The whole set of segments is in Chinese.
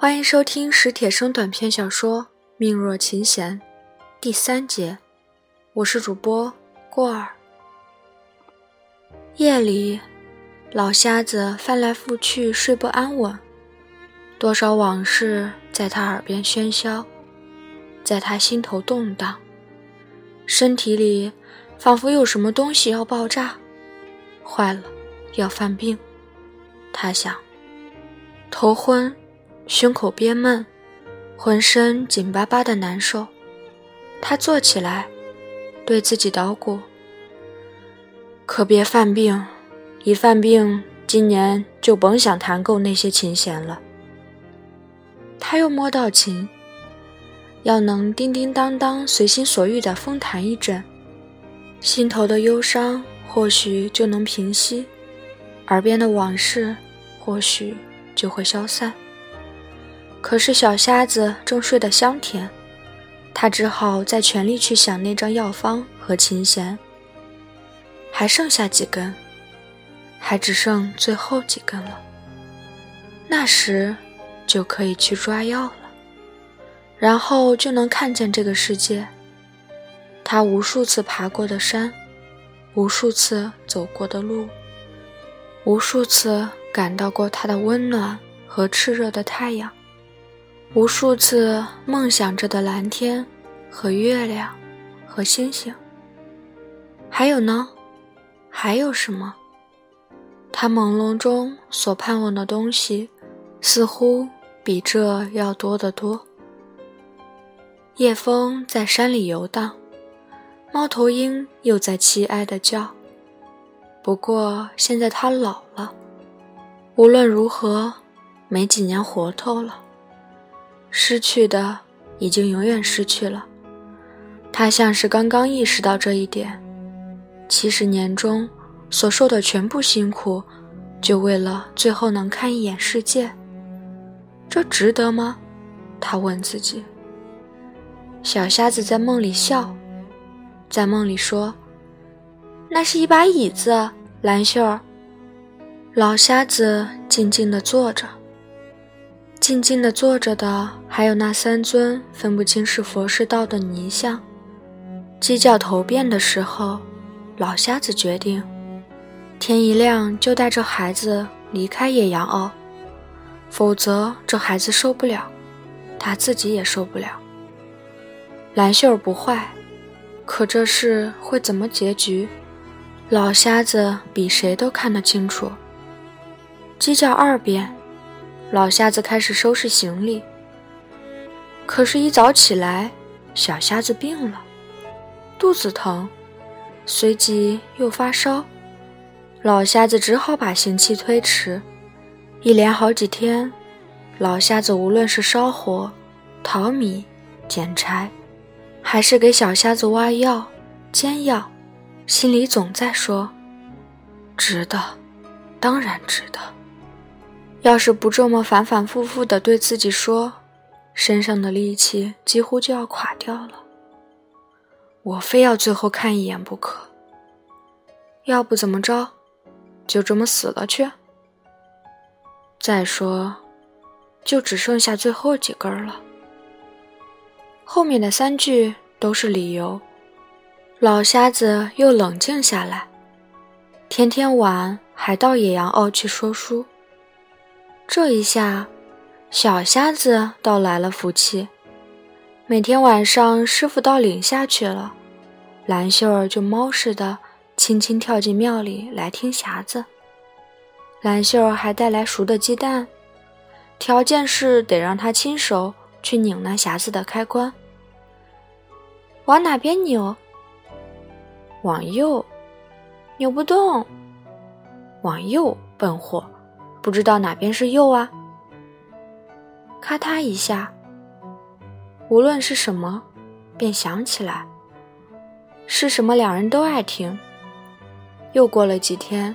欢迎收听史铁生短篇小说《命若琴弦》第三节，我是主播过儿。夜里，老瞎子翻来覆去睡不安稳，多少往事在他耳边喧嚣，在他心头动荡，身体里仿佛有什么东西要爆炸，坏了，要犯病。他想，头昏。胸口憋闷，浑身紧巴巴的难受。他坐起来，对自己捣鼓：“可别犯病，一犯病，今年就甭想弹够那些琴弦了。”他又摸到琴，要能叮叮当当、随心所欲地疯弹一阵，心头的忧伤或许就能平息，耳边的往事或许就会消散。可是小瞎子正睡得香甜，他只好再全力去想那张药方和琴弦。还剩下几根，还只剩最后几根了。那时就可以去抓药了，然后就能看见这个世界。他无数次爬过的山，无数次走过的路，无数次感到过它的温暖和炽热的太阳。无数次梦想着的蓝天和月亮和星星，还有呢？还有什么？他朦胧中所盼望的东西，似乎比这要多得多。夜风在山里游荡，猫头鹰又在凄哀的叫。不过现在他老了，无论如何，没几年活头了。失去的已经永远失去了，他像是刚刚意识到这一点。七十年中所受的全部辛苦，就为了最后能看一眼世界，这值得吗？他问自己。小瞎子在梦里笑，在梦里说：“那是一把椅子，蓝秀儿。”老瞎子静静地坐着。静静的坐着的，还有那三尊分不清是佛是道的泥像。鸡叫头遍的时候，老瞎子决定，天一亮就带着孩子离开野羊坳，否则这孩子受不了，他自己也受不了。蓝秀儿不坏，可这事会怎么结局，老瞎子比谁都看得清楚。鸡叫二遍。老瞎子开始收拾行李，可是，一早起来，小瞎子病了，肚子疼，随即又发烧。老瞎子只好把刑期推迟，一连好几天，老瞎子无论是烧火、淘米、捡柴，还是给小瞎子挖药、煎药，心里总在说：“值得，当然值得。”要是不这么反反复复地对自己说，身上的力气几乎就要垮掉了。我非要最后看一眼不可。要不怎么着，就这么死了去。再说，就只剩下最后几根了。后面的三句都是理由。老瞎子又冷静下来，天天晚还到野羊坳去说书。这一下，小瞎子倒来了福气。每天晚上，师傅到岭下去了，蓝秀儿就猫似的轻轻跳进庙里来听匣子。蓝秀儿还带来熟的鸡蛋，条件是得让他亲手去拧那匣子的开关。往哪边扭？往右。扭不动。往右，笨货。不知道哪边是右啊？咔嗒一下，无论是什么，便想起来是什么，两人都爱听。又过了几天，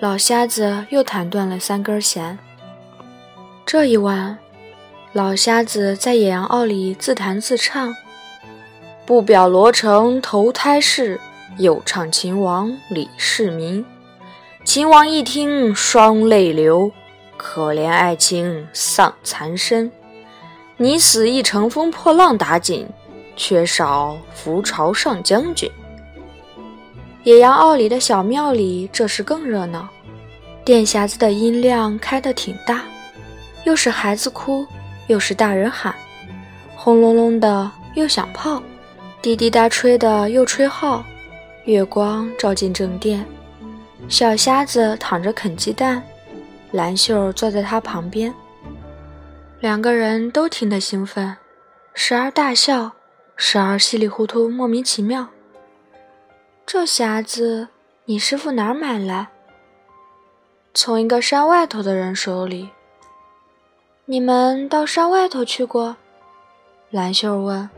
老瞎子又弹断了三根弦。这一晚，老瞎子在野羊坳里自弹自唱：“不表罗成投胎事，又唱秦王李世民。”秦王一听，双泪流。可怜爱卿丧残身，你死亦乘风破浪打紧，缺少扶朝上将军。野羊坳里的小庙里这时更热闹，电匣子的音量开得挺大，又是孩子哭，又是大人喊，轰隆隆的又响炮，滴滴答吹的又吹号，月光照进正殿，小瞎子躺着啃鸡蛋。蓝秀坐在他旁边，两个人都听得兴奋，时而大笑，时而稀里糊涂莫名其妙。这匣子你师傅哪儿买来？从一个山外头的人手里。你们到山外头去过？蓝秀问。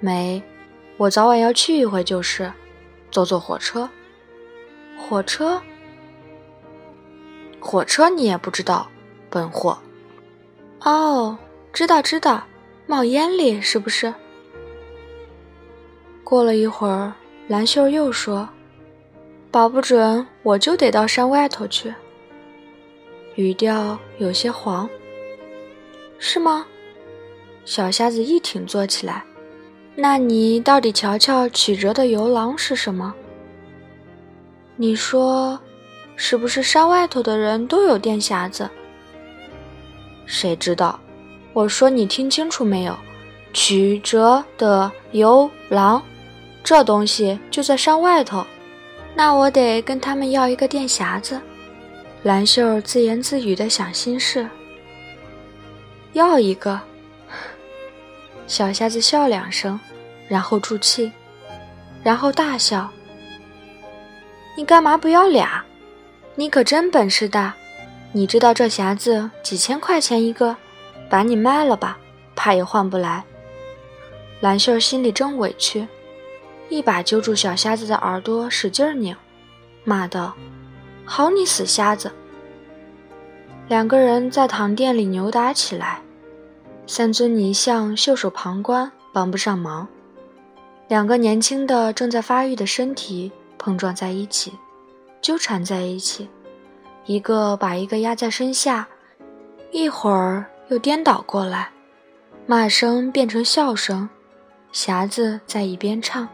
没，我早晚要去一回就是，坐坐火车。火车？火车你也不知道，笨货！哦，知道知道，冒烟哩，是不是？过了一会儿，蓝秀又说：“保不准我就得到山外头去。”语调有些黄。是吗？小瞎子一挺坐起来。那你到底瞧瞧曲折的游廊是什么？你说。是不是山外头的人都有电匣子？谁知道？我说你听清楚没有？曲折的游廊，这东西就在山外头。那我得跟他们要一个电匣子。蓝秀自言自语的想心事。要一个。小瞎子笑两声，然后住气，然后大笑。你干嘛不要俩？你可真本事大！你知道这匣子几千块钱一个，把你卖了吧，怕也换不来。蓝秀心里正委屈，一把揪住小瞎子的耳朵，使劲拧，骂道：“好你死瞎子！”两个人在堂店里扭打起来，三尊泥像袖手旁观，帮不上忙。两个年轻的、正在发育的身体碰撞在一起。纠缠在一起，一个把一个压在身下，一会儿又颠倒过来，骂声变成笑声，匣子在一边唱，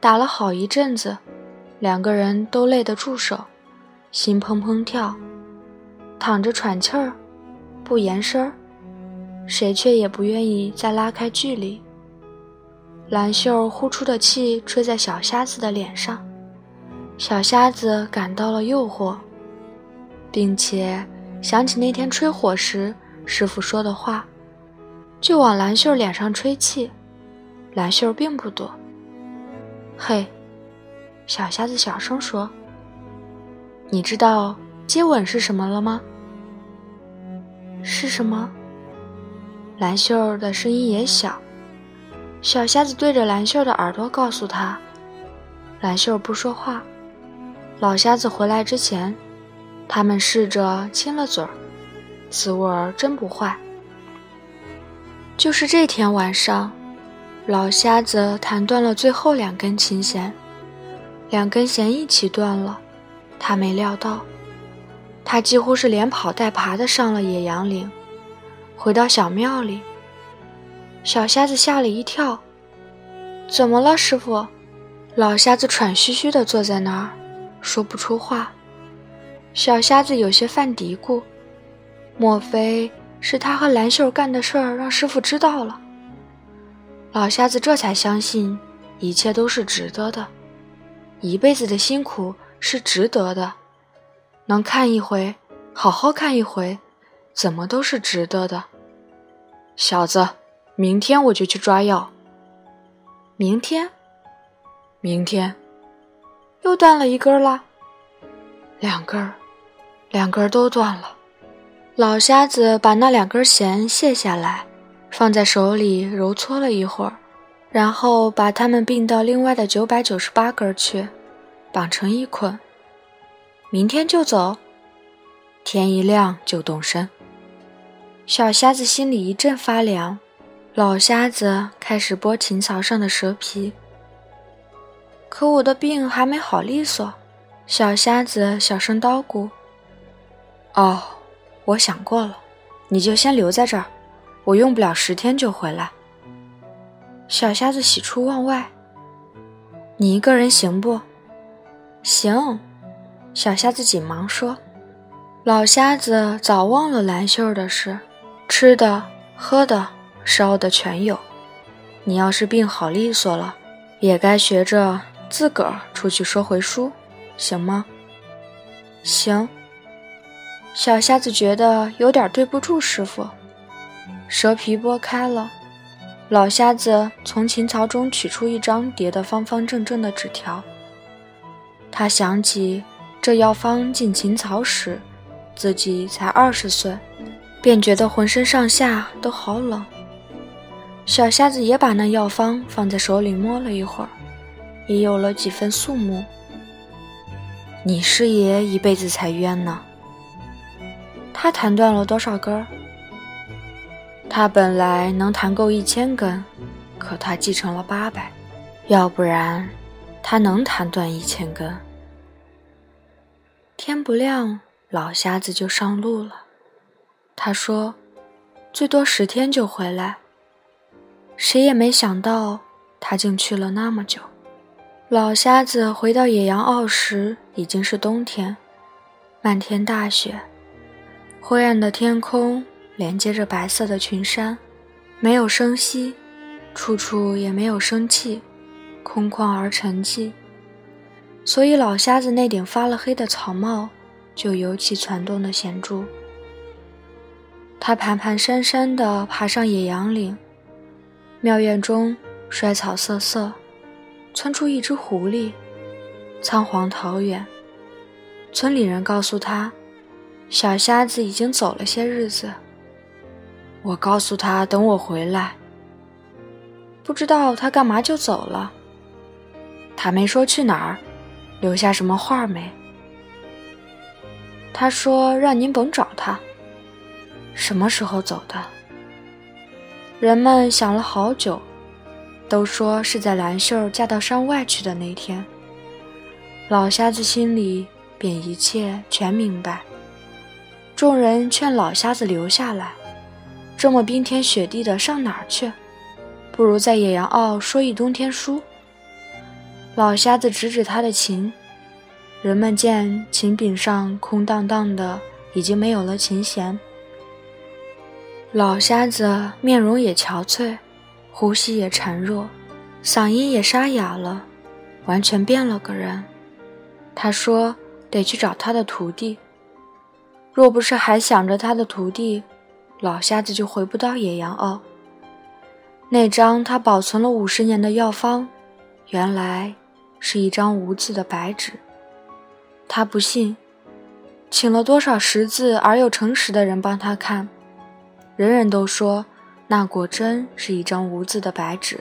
打了好一阵子，两个人都累得住手，心砰砰跳，躺着喘气儿，不言声儿，谁却也不愿意再拉开距离。蓝袖呼出的气吹在小瞎子的脸上。小瞎子感到了诱惑，并且想起那天吹火时师傅说的话，就往蓝秀脸上吹气。蓝秀并不躲。嘿，小瞎子小声说：“你知道接吻是什么了吗？”是什么？蓝秀的声音也小。小瞎子对着蓝秀的耳朵告诉他。蓝秀不说话。老瞎子回来之前，他们试着亲了嘴儿，滋味儿真不坏。就是这天晚上，老瞎子弹断了最后两根琴弦，两根弦一起断了，他没料到，他几乎是连跑带爬的上了野羊岭，回到小庙里。小瞎子吓了一跳，怎么了，师傅？老瞎子喘吁吁地坐在那儿。说不出话，小瞎子有些犯嘀咕：莫非是他和蓝秀干的事儿让师傅知道了？老瞎子这才相信一切都是值得的，一辈子的辛苦是值得的，能看一回，好好看一回，怎么都是值得的。小子，明天我就去抓药。明天，明天。又断了一根了，两根，两根都断了。老瞎子把那两根弦卸下来，放在手里揉搓了一会儿，然后把它们并到另外的九百九十八根去，绑成一捆。明天就走，天一亮就动身。小瞎子心里一阵发凉。老瞎子开始剥琴槽上的蛇皮。可我的病还没好利索，小瞎子小声叨咕：“哦，我想过了，你就先留在这儿，我用不了十天就回来。小瞎子喜出望外，你一个人行不？行。小瞎子紧忙说：“老瞎子早忘了蓝秀的事，吃的、喝的、烧的全有。你要是病好利索了，也该学着自个儿出去说回书，行吗？”行。小瞎子觉得有点对不住师傅，蛇皮剥开了，老瞎子从琴槽中取出一张叠得方方正正的纸条。他想起。这药方进琴槽时，自己才二十岁，便觉得浑身上下都好冷。小瞎子也把那药方放在手里摸了一会儿，也有了几分肃穆。你师爷一辈子才冤呢。他弹断了多少根？他本来能弹够一千根，可他继承了八百，要不然他能弹断一千根？天不亮，老瞎子就上路了。他说：“最多十天就回来。”谁也没想到，他竟去了那么久。老瞎子回到野羊坳时，已经是冬天，漫天大雪，灰暗的天空连接着白色的群山，没有声息，处处也没有生气，空旷而沉寂。所以老瞎子那顶发了黑的草帽就尤其攒动的显著。他蹒蹒跚跚地爬上野羊岭，庙院中衰草瑟瑟，窜出一只狐狸，仓皇逃远。村里人告诉他，小瞎子已经走了些日子。我告诉他等我回来。不知道他干嘛就走了。他没说去哪儿。留下什么话没？他说让您甭找他。什么时候走的？人们想了好久，都说是在兰秀嫁到山外去的那天。老瞎子心里便一切全明白。众人劝老瞎子留下来，这么冰天雪地的上哪儿去？不如在野羊坳说一冬天书。老瞎子指指他的琴，人们见琴柄上空荡荡的，已经没有了琴弦。老瞎子面容也憔悴，呼吸也孱弱，嗓音也沙哑了，完全变了个人。他说：“得去找他的徒弟。若不是还想着他的徒弟，老瞎子就回不到野羊坳。那张他保存了五十年的药方，原来……”是一张无字的白纸，他不信，请了多少识字而又诚实的人帮他看，人人都说那果真是一张无字的白纸。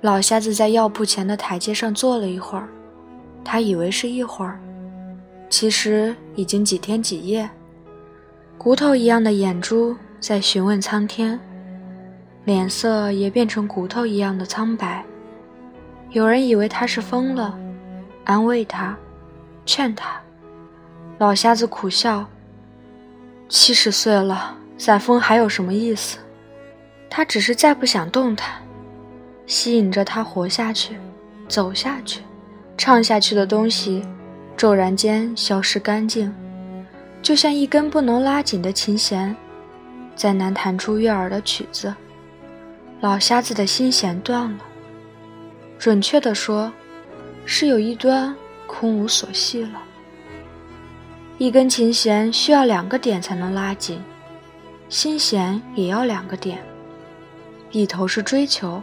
老瞎子在药铺前的台阶上坐了一会儿，他以为是一会儿，其实已经几天几夜。骨头一样的眼珠在询问苍天，脸色也变成骨头一样的苍白。有人以为他是疯了，安慰他，劝他。老瞎子苦笑：“七十岁了，散风还有什么意思？他只是再不想动弹，吸引着他活下去，走下去，唱下去的东西，骤然间消失干净，就像一根不能拉紧的琴弦，再难弹出悦耳的曲子。老瞎子的心弦断了。”准确地说，是有一端空无所系了。一根琴弦需要两个点才能拉紧，心弦也要两个点，一头是追求，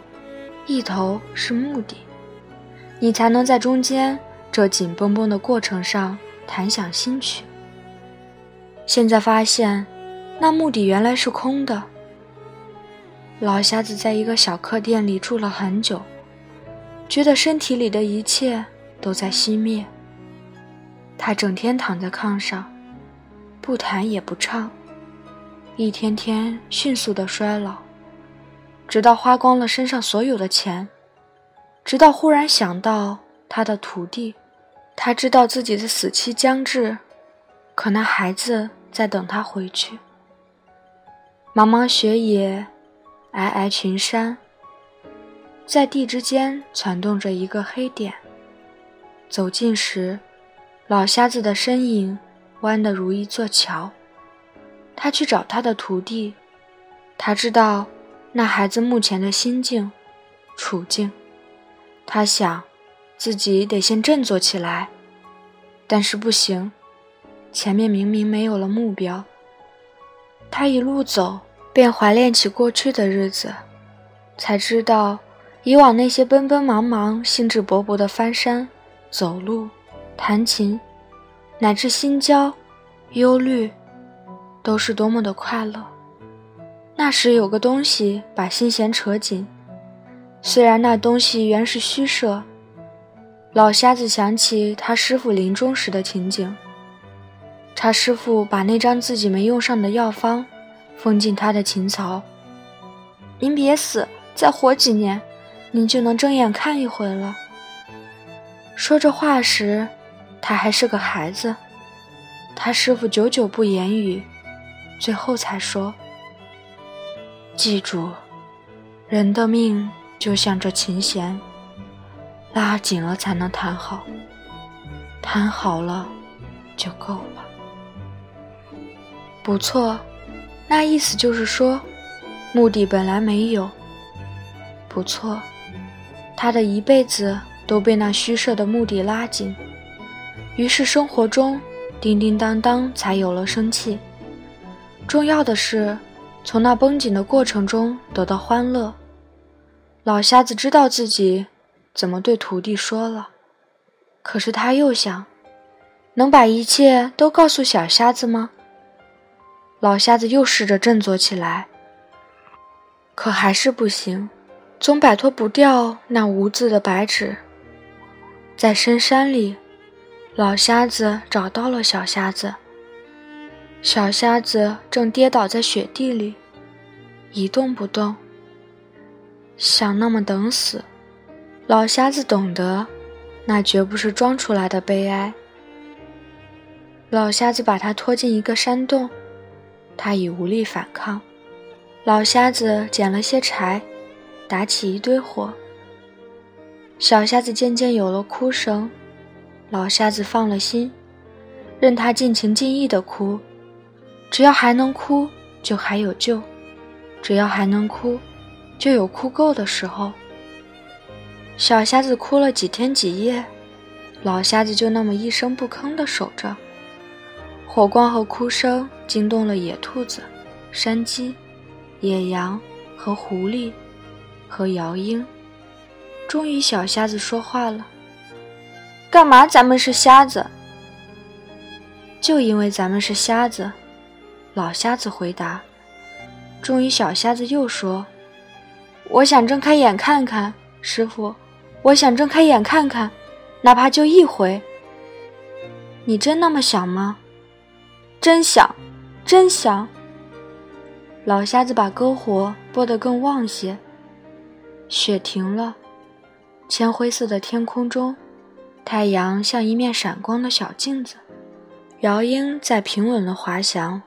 一头是目的，你才能在中间这紧绷绷的过程上弹响新曲。现在发现，那目的原来是空的。老瞎子在一个小客店里住了很久。觉得身体里的一切都在熄灭。他整天躺在炕上，不弹也不唱，一天天迅速的衰老，直到花光了身上所有的钱，直到忽然想到他的徒弟，他知道自己的死期将至，可那孩子在等他回去。茫茫雪野，皑皑群山，在地之间攒动着一个黑点。走近时，老瞎子的身影弯得如一座桥。他去找他的徒弟，他知道那孩子目前的心境、处境。他想，自己得先振作起来，但是不行，前面明明没有了目标。他一路走，便怀念起过去的日子，才知道以往那些奔奔忙忙、兴致勃勃的翻山、走路、弹琴，乃至心焦、忧虑，都是多么的快乐。那时有个东西把心弦扯紧，虽然那东西原是虚设。老瞎子想起他师傅临终时的情景。他师傅把那张自己没用上的药方封进他的琴槽。您别死，再活几年，您就能睁眼看一回了。说这话时，他还是个孩子。他师傅久久不言语，最后才说：“记住，人的命就像这琴弦，拉紧了才能弹好，弹好了就够了。”不错，那意思就是说，目的本来没有。不错，他的一辈子都被那虚设的目的拉紧，于是生活中叮叮当当才有了生气。重要的是，从那绷紧的过程中得到欢乐。老瞎子知道自己怎么对徒弟说了，可是他又想，能把一切都告诉小瞎子吗？老瞎子又试着振作起来，可还是不行，总摆脱不掉那无字的白纸。在深山里，老瞎子找到了小瞎子。小瞎子正跌倒在雪地里，一动不动，想那么等死。老瞎子懂得，那绝不是装出来的悲哀。老瞎子把他拖进一个山洞。他已无力反抗，老瞎子捡了些柴，打起一堆火。小瞎子渐渐有了哭声，老瞎子放了心，任他尽情尽意的哭，只要还能哭，就还有救；只要还能哭，就有哭够的时候。小瞎子哭了几天几夜，老瞎子就那么一声不吭地守着。火光和哭声惊动了野兔子、山鸡、野羊和狐狸，和摇鹰。终于，小瞎子说话了：“干嘛？咱们是瞎子？就因为咱们是瞎子。”老瞎子回答。终于，小瞎子又说：“我想睁开眼看看，师傅，我想睁开眼看看，哪怕就一回。你真那么想吗？”真想，真想。老瞎子把篝火拨得更旺些。雪停了，浅灰色的天空中，太阳像一面闪光的小镜子。摇鹰在平稳的滑翔。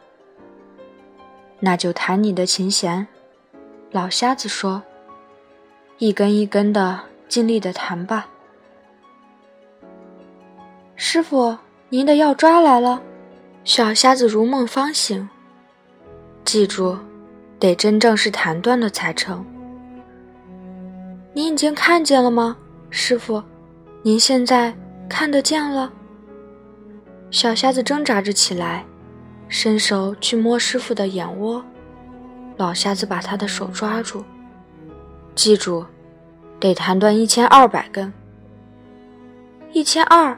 那就弹你的琴弦，老瞎子说：“一根一根的，尽力的弹吧。”师傅，您的药抓来了。小瞎子如梦方醒，记住，得真正是弹断了才成。您已经看见了吗，师傅？您现在看得见了？小瞎子挣扎着起来，伸手去摸师傅的眼窝。老瞎子把他的手抓住，记住，得弹断一千二百根。一千二，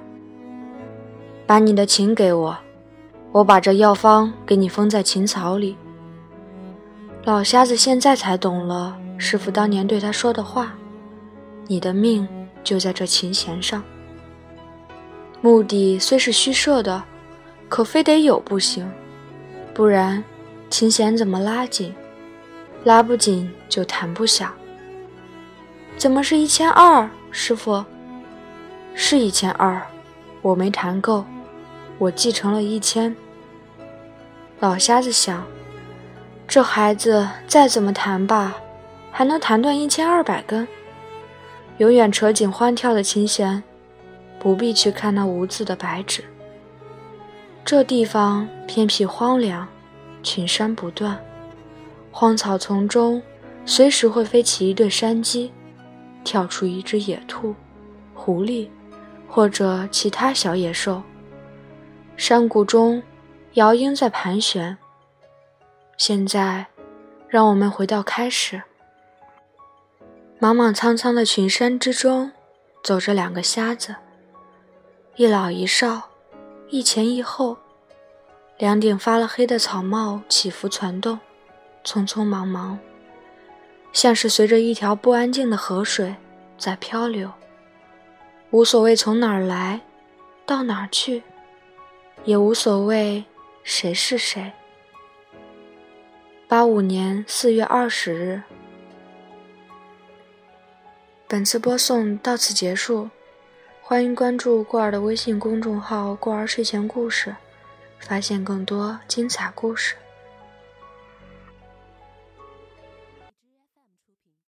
把你的琴给我。我把这药方给你封在琴槽里。老瞎子现在才懂了师傅当年对他说的话：“你的命就在这琴弦上。目的虽是虚设的，可非得有不行，不然琴弦怎么拉紧？拉不紧就弹不响。怎么是一千二？师傅，是一千二，我没弹够，我继承了一千。”老瞎子想：这孩子再怎么弹吧，还能弹断一千二百根，永远扯紧欢跳的琴弦，不必去看那无字的白纸。这地方偏僻荒凉，群山不断，荒草丛中随时会飞起一对山鸡，跳出一只野兔、狐狸，或者其他小野兽。山谷中。摇鹰在盘旋。现在，让我们回到开始。莽莽苍苍的群山之中，走着两个瞎子，一老一少，一前一后。两顶发了黑的草帽起伏攒动，匆匆忙忙，像是随着一条不安静的河水在漂流。无所谓从哪儿来，到哪儿去，也无所谓。谁是谁？八五年四月二十日。本次播送到此结束，欢迎关注过儿的微信公众号“过儿睡前故事”，发现更多精彩故事。